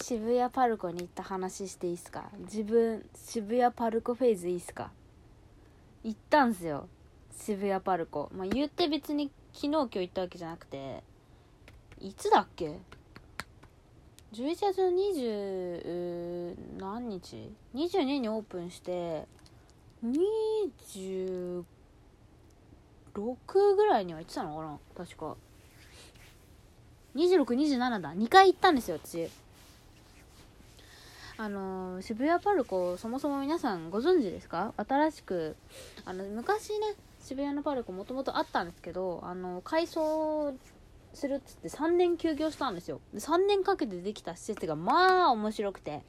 渋谷パルコに行った話していいっすか？自分渋谷パルコフェーズいいっすか？行ったんすよ。渋谷パルコ。まあ言って別に昨日今日行ったわけじゃなくて。いつだっけ？11月20何日 ?22 にオープンして26ぐらいには行ってたのかな？確か。2627だ。2回行ったんですよ私。あの渋谷パルコそもそも皆さんご存知ですか？新しくあの昔ね渋谷のパルコもともとあったんですけどあの改装するっつって3年休業したんですよ。3年かけてできた施設がまあ面白くて。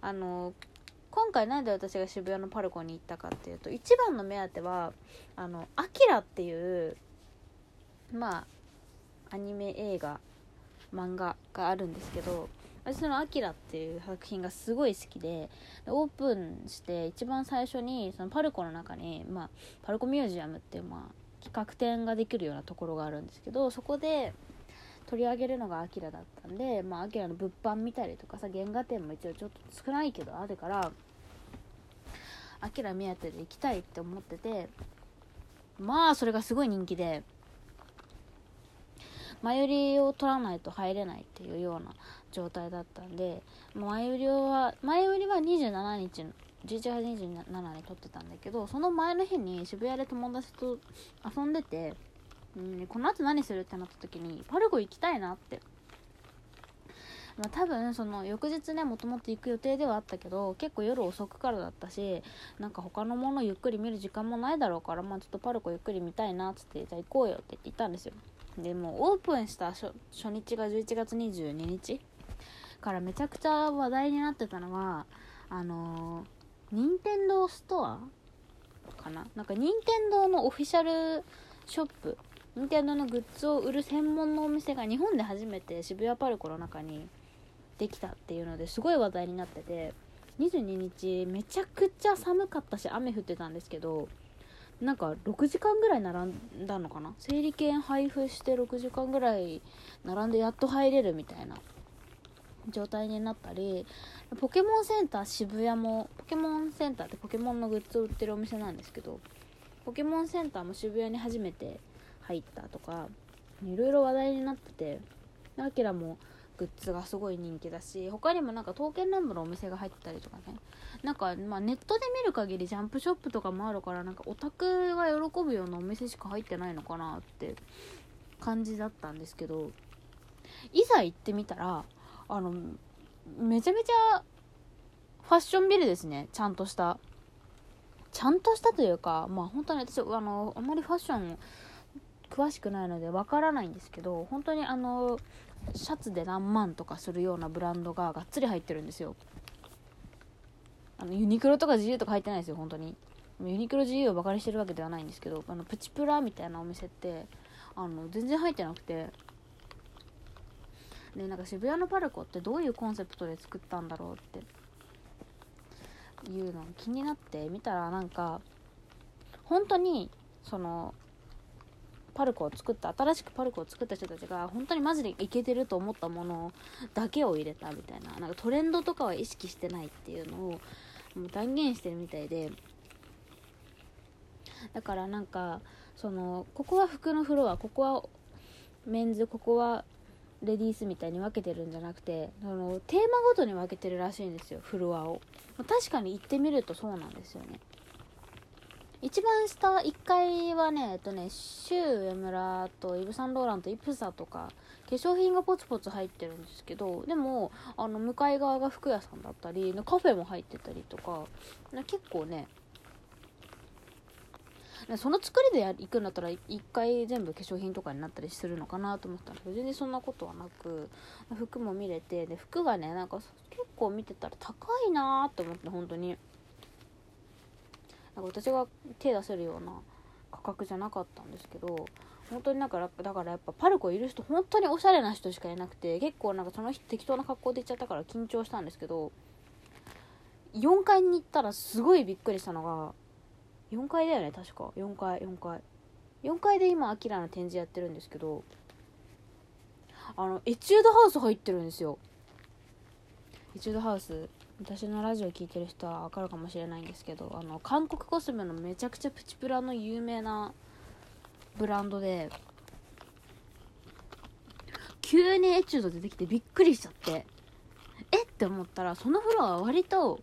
あの今回なんで私が渋谷のパルコに行ったかっていうと一番の目当てはあの「アキラっていうまあアニメ映画漫画があるんですけど私その「アキラっていう作品がすごい好きでオープンして一番最初にそのパルコの中に、まあ、パルコミュージアムっていう、まあ、企画展ができるようなところがあるんですけどそこで取り上げるのがアキラだったんでまあアキラの物販見たりとかさ原画展も一応ちょっと少ないけどあるからアキラ目当てで行きたいって思っててまあそれがすごい人気で前売りを取らないと入れないっていうような状態だったんで前売りは前売りは27日11月27に撮ってたんだけどその前の日に渋谷で友達と遊んでて、うん、この後何するってなった時にパルコ行きたいなって。まあ、多分その翌日ねもともと行く予定ではあったけど結構夜遅くからだったしなんか他のものゆっくり見る時間もないだろうからまあちょっとパルコゆっくり見たいなっつってじゃあ行こうよって言ったんですよ。でもオープンした初日が11月22日からめちゃくちゃ話題になってたのはあのー任天堂ストアかな？なんか任天堂のオフィシャルショップ任天堂のグッズを売る専門のお店が日本で初めて渋谷パルコの中にできたっていうのですごい話題になってて22日めちゃくちゃ寒かったし雨降ってたんですけどなんか6時間ぐらい並んだのかな？整理券配布して6時間ぐらい並んでやっと入れるみたいな状態になったりポケモンセンター渋谷もポケモンセンターってポケモンのグッズを売ってるお店なんですけどポケモンセンターも渋谷に初めて入ったとかいろいろ話題になっててアキラもグッズがすごい人気だし他にもなんか刀剣乱舞のお店が入ってたりとかね。なんかまあネットで見る限りジャンプショップとかもあるからなんかオタクが喜ぶようなお店しか入ってないのかなって感じだったんですけどいざ行ってみたらあのめちゃめちゃファッションビルですね。ちゃんとした。ちゃんとしたというかまあ本当に私あのあんまりファッション詳しくないのでわからないんですけど本当にあのシャツで何万とかするようなブランドががっつり入ってるんですよ。あのユニクロとか GU とか入ってないですよ本当に。ユニクロ GU をバカにしてるわけではないんですけどあのプチプラみたいなお店ってあの全然入ってなくて。でなんか渋谷のパルコってどういうコンセプトで作ったんだろうって。いうの気になって見たらなんか本当にそのパルコを作った新しくパルコを作った人たちが本当にマジでイケてると思ったものだけを入れたみたいななんかトレンドとかは意識してないっていうのをもう断言してるみたいで。だからなんかそのここは服のフロアここはメンズここはレディースみたいに分けてるんじゃなくてそのテーマごとに分けてるらしいんですよフロアを。確かに行ってみるとそうなんですよね。一番下1階はねえっとねシュー上村とイヴ・サンローランとイプサとか化粧品がポツポツ入ってるんですけどでもあの向かい側が服屋さんだったりカフェも入ってたりとか結構ねその作りで行くんだったら一回全部化粧品とかになったりするのかなと思ったんだけど全然そんなことはなく服も見れてで服がねなんか結構見てたら高いなーって思って本当に。なんか私が手出せるような価格じゃなかったんですけど本当にだからだからやっぱパルコいる人本当におしゃれな人しかいなくて結構なんかその人適当な格好で行っちゃったから緊張したんですけど4階に行ったらすごいびっくりしたのが4階だよね確か。4階4階。4階で今アキラの展示やってるんですけどあのエチュードハウス入ってるんですよ。エチュードハウス。私のラジオ聞いてる人は分かるかもしれないんですけどあの韓国コスメのめちゃくちゃプチプラの有名なブランドで急にエチュード出てきてびっくりしちゃってえって思ったらそのフロアは割と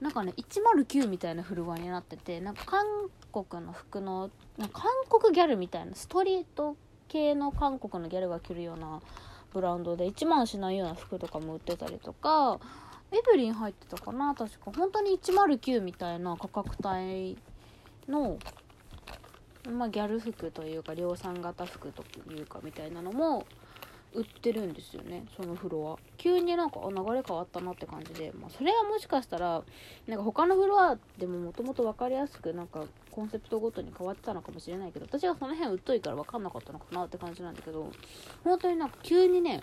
なんかね109みたいなフロアになっててなんか韓国の服のなんか韓国ギャルみたいなストリート系の韓国のギャルが着るようなブランドで1万しないような服とかも売ってたりとかエブリン入ってたかな？確か。本当に109みたいな価格帯のまあギャル服というか量産型服というかみたいなのも売ってるんですよねそのフロア。急になんか流れ変わったなって感じで、まあ、それはもしかしたらなんか他のフロアでももともと分かりやすくなんかコンセプトごとに変わってたのかもしれないけど私がその辺疎いから分かんなかったのかなって感じなんだけど本当になんか急にね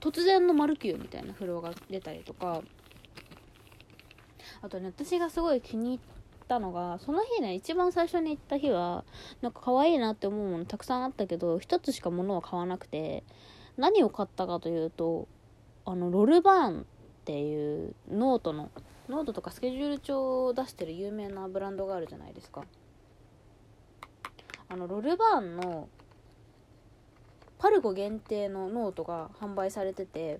突然のマルキューみたいなフロアが出たりとかあとね私がすごい気に入ったのがその日ね一番最初に行った日はなんか可愛いなって思うものたくさんあったけど一つしか物を買わなくて何を買ったかというとあのロルバーンっていうノートのノートとかスケジュール帳を出してる有名なブランドがあるじゃないですか。あのロルバーンのパルコ限定のノートが販売されてて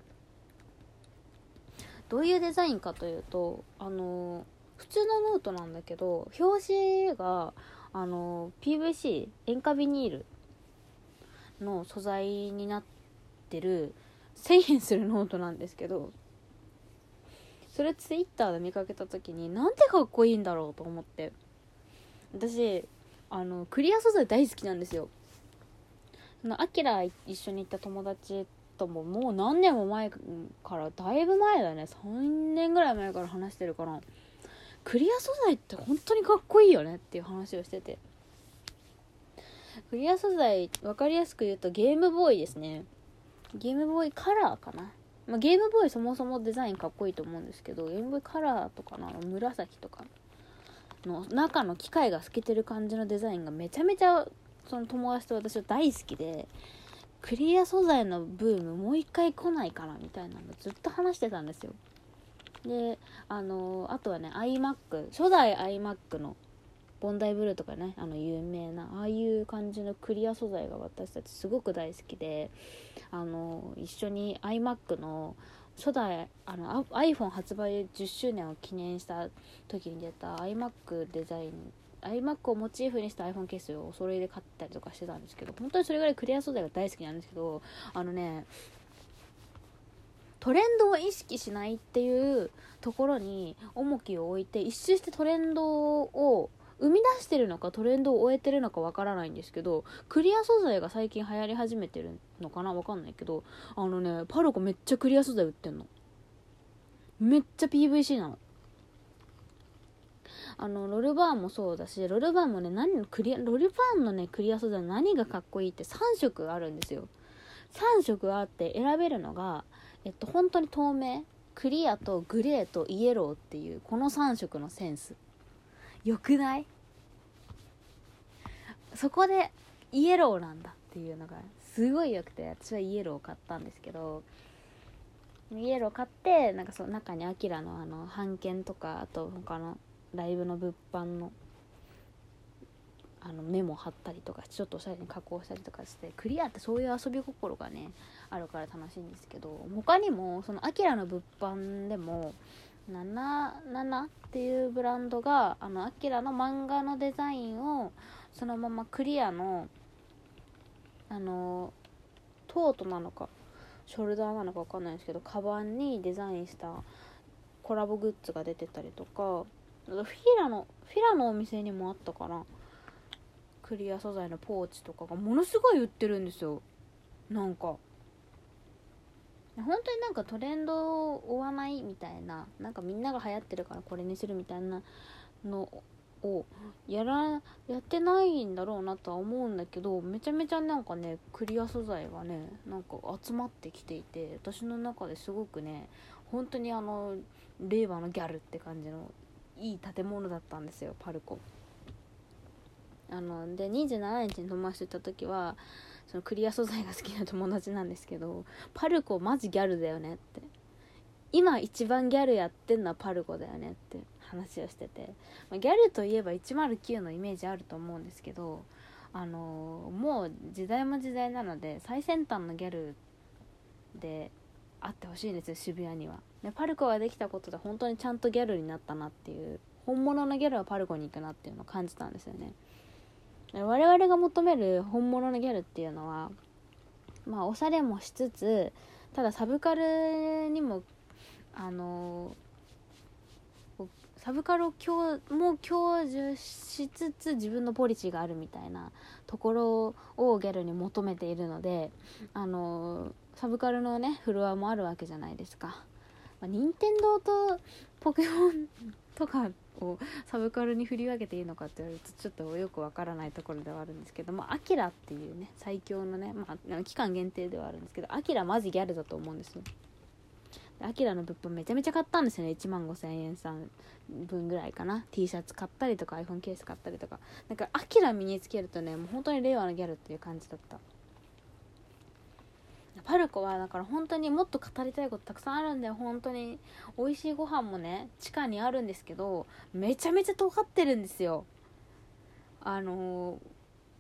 どういうデザインかというとあの普通のノートなんだけど表紙があの PVC 塩化ビニールの素材になってる1000円するノートなんですけどそれツイッターで見かけた時になんてかっこいいんだろうと思って。私あのクリア素材大好きなんですよ。アキラ一緒に行った友達とももう何年も前からだいぶ前だね。3年ぐらい前から話してるから。クリア素材って本当にかっこいいよねっていう話をしてて。クリア素材分かりやすく言うとゲームボーイですね。ゲームボーイカラーかな、まあ、ゲームボーイそもそもデザインかっこいいと思うんですけどゲームボーイカラーとかの紫とかの中の機械が透けてる感じのデザインがめちゃめちゃその友達と私は大好きで。クリア素材のブームもう一回来ないかなみたいなのずっと話してたんですよ。であのあとはね iMac 初代 iMac のボンダイブルーとかねあの有名なああいう感じのクリア素材が私たちすごく大好きであの一緒に iMac の初代あの iPhone 発売10周年を記念した時に出た iMac デザイン iMac をモチーフにした iPhone ケースをお揃いで買ったりとかしてたんですけど本当にそれぐらいクリア素材が大好きなんですけどあのねトレンドを意識しないっていうところに重きを置いて一周してトレンドを生み出してるのかトレンドを終えてるのかわからないんですけどクリア素材が最近流行り始めてるのかな？わかんないけどあのねパルコめっちゃクリア素材売ってんの。めっちゃ PVC なの。あのロルバーンもそうだしロルバーンもね何クリアロルバーンのねクリア素材何がかっこいいって3色あるんですよ。3色あって選べるのがえっと本当に透明クリアとグレーとイエローっていうこの3色のセンス。よくない？そこでイエローなんだっていうのがすごい良くて私はイエローを買ったんですけどイエロー買ってなんかその中にアキラのあの版権とかあと他のライブの物販のあのメモ貼ったりとかちょっとおしゃれに加工したりとかしてクリアってそういう遊び心がねあるから楽しいんですけど他にもそのアキラの物販でも77っていうブランドがあのアキラの漫画のデザインをそのままクリアのあのトートなのかショルダーなのか分かんないんですけどカバンにデザインしたコラボグッズが出てたりとかフィラのフィラのお店にもあったかなクリア素材のポーチとかがものすごい売ってるんですよ。なんか。本当になんかトレンドを追わないみたいななんかみんなが流行ってるからこれにするみたいなのをやらやってないんだろうなとは思うんだけどめちゃめちゃなんかねクリア素材がねなんか集まってきていて私の中ですごくね本当にあの令和のギャルって感じのいい建物だったんですよパルコ。あので27日に友達と行った時はそのクリア素材が好きな友達なんですけどパルコマジギャルだよねって今一番ギャルやってんのはパルコだよねって話をしてて、まあ、ギャルといえば109のイメージあると思うんですけどあのもう時代も時代なので最先端のギャルであってほしいんですよ渋谷には。でパルコができたことで本当にちゃんとギャルになったなっていう本物のギャルはパルコに行くなっていうのを感じたんですよね我々が求める本物のギャルっていうのはまあおしゃれもしつつただサブカルにもあのサブカルをも享受しつつ自分のポリシーがあるみたいなところをギャルに求めているのであのサブカルのねフロアもあるわけじゃないですか。まあ、任天堂とポケモンとかをサブカルに振り分けていいのかって言われるとちょっとよくわからないところではあるんですけどもアキラっていうね最強のね、まあ、期間限定ではあるんですけどアキラマジギャルだと思うんですよ。アキラの物販めちゃめちゃ買ったんですよね。1万5000円さん分ぐらいかな。T シャツ買ったりとか iPhone ケース買ったりとか。なんかアキラ身につけるとねもう本当に令和のギャルっていう感じだった。パルコはだから本当にもっと語りたいことたくさんあるんだよ本当に。美味しいご飯もね地下にあるんですけどめちゃめちゃ尖ってるんですよ。あの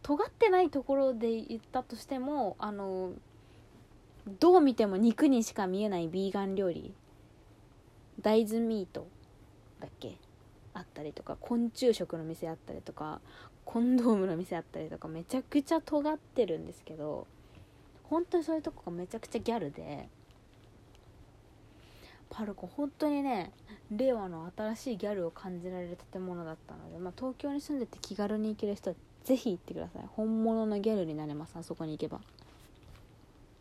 尖ってないところで言ったとしてもあのどう見ても肉にしか見えないビーガン料理。大豆ミートだっけ？あったりとか昆虫食の店あったりとかコンドームの店あったりとかめちゃくちゃ尖ってるんですけど本当にそういうとこがめちゃくちゃギャルでパルコ本当にね令和の新しいギャルを感じられる建物だったので、まあ、東京に住んでて気軽に行ける人は是非行ってください本物のギャルになれますあそこに行けば。